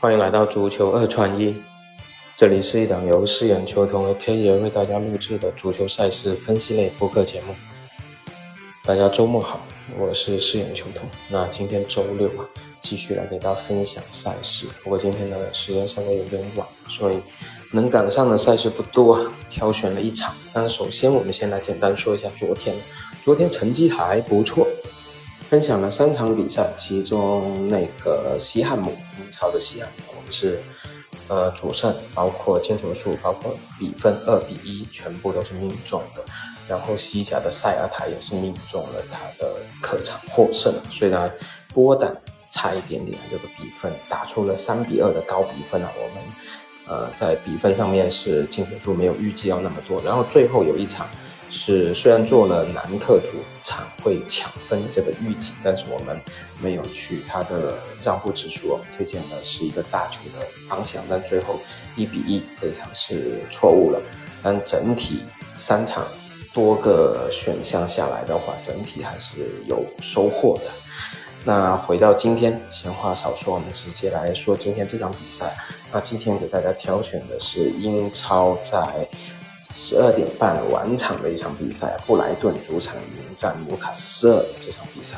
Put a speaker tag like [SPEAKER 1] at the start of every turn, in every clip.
[SPEAKER 1] 欢迎来到足球二串一，这里是一档由四眼球童和 K 爷为大家录制的足球赛事分析类播客节目。大家周末好，我是四眼球童。那今天周六啊，继续来给大家分享赛事。不过今天呢，时间稍微有点晚，所以能赶上的赛事不多，挑选了一场。但首先，我们先来简单说一下昨天，昨天成绩还不错。分享了三场比赛，其中那个西汉姆英超的西汉姆，我们是呃主胜，包括进球数，包括比分二比一，全部都是命中的。然后西甲的塞尔塔也是命中了他的客场获胜，虽然波胆差一点点，这个比分打出了三比二的高比分啊。我们呃在比分上面是进球数没有预计要那么多，然后最后有一场。是虽然做了南特主场会抢分这个预警，但是我们没有去它的账户指数，推荐的是一个大球的方向，但最后一比一这一场是错误了。但整体三场多个选项下来的话，整体还是有收获的。那回到今天，闲话少说，我们直接来说今天这场比赛。那今天给大家挑选的是英超在。十二点半晚场的一场比赛，布莱顿主场迎战纽卡斯尔这场比赛。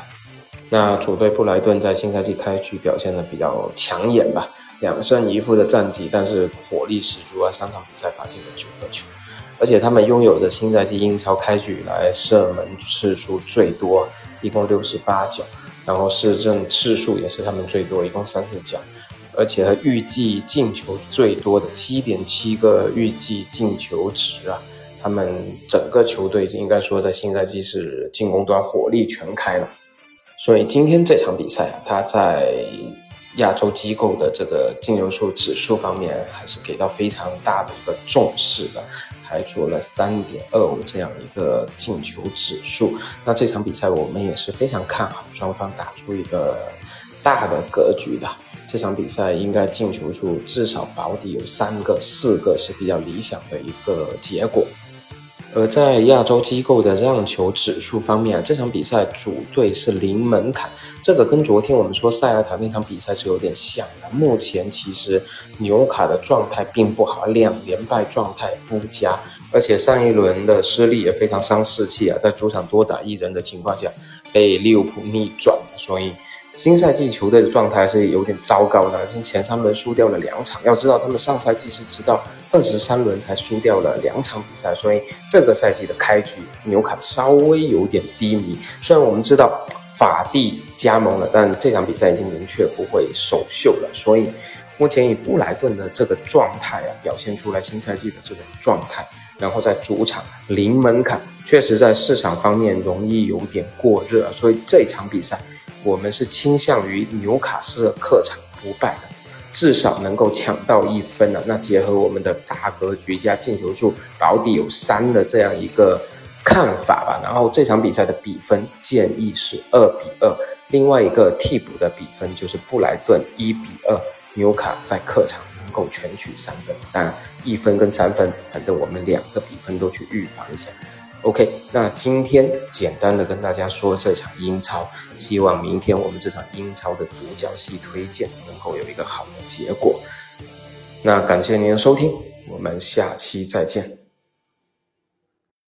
[SPEAKER 1] 那主队布莱顿在新赛季开局表现的比较抢眼吧，两胜一负的战绩，但是火力十足啊，三场比赛打进了九个球，而且他们拥有着新赛季英超开局以来射门次数最多，一共六十八脚，然后射正次数也是他们最多，一共三十脚。而且预计进球最多的七点七个预计进球值啊，他们整个球队应该说在新赛季是进攻端火力全开了。所以今天这场比赛啊，他在亚洲机构的这个进球数指数方面还是给到非常大的一个重视的，还做了三点二五这样一个进球指数。那这场比赛我们也是非常看好双方打出一个大的格局的。这场比赛应该进球数至少保底有三个、四个是比较理想的一个结果。而在亚洲机构的让球指数方面，这场比赛主队是零门槛，这个跟昨天我们说塞尔塔那场比赛是有点像的。目前其实纽卡的状态并不好，两连败状态不佳，而且上一轮的失利也非常伤士气啊，在主场多打一人的情况下被利物浦逆转，所以。新赛季球队的状态是有点糟糕的，是前三轮输掉了两场。要知道，他们上赛季是直到二十三轮才输掉了两场比赛，所以这个赛季的开局纽卡稍微有点低迷。虽然我们知道法蒂加盟了，但这场比赛已经明确不会首秀了。所以目前以布莱顿的这个状态啊，表现出来新赛季的这种状态，然后在主场零门槛，确实在市场方面容易有点过热，所以这场比赛。我们是倾向于纽卡斯尔客场不败的，至少能够抢到一分了。那结合我们的大格局加进球数保底有三的这样一个看法吧。然后这场比赛的比分建议是二比二，另外一个替补的比分就是布莱顿一比二，纽卡在客场能够全取三分。当然一分跟三分，反正我们两个比分都去预防一下。OK，那今天简单的跟大家说这场英超，希望明天我们这场英超的独角戏推荐能够有一个好的结果。那感谢您的收听，我们下期再见。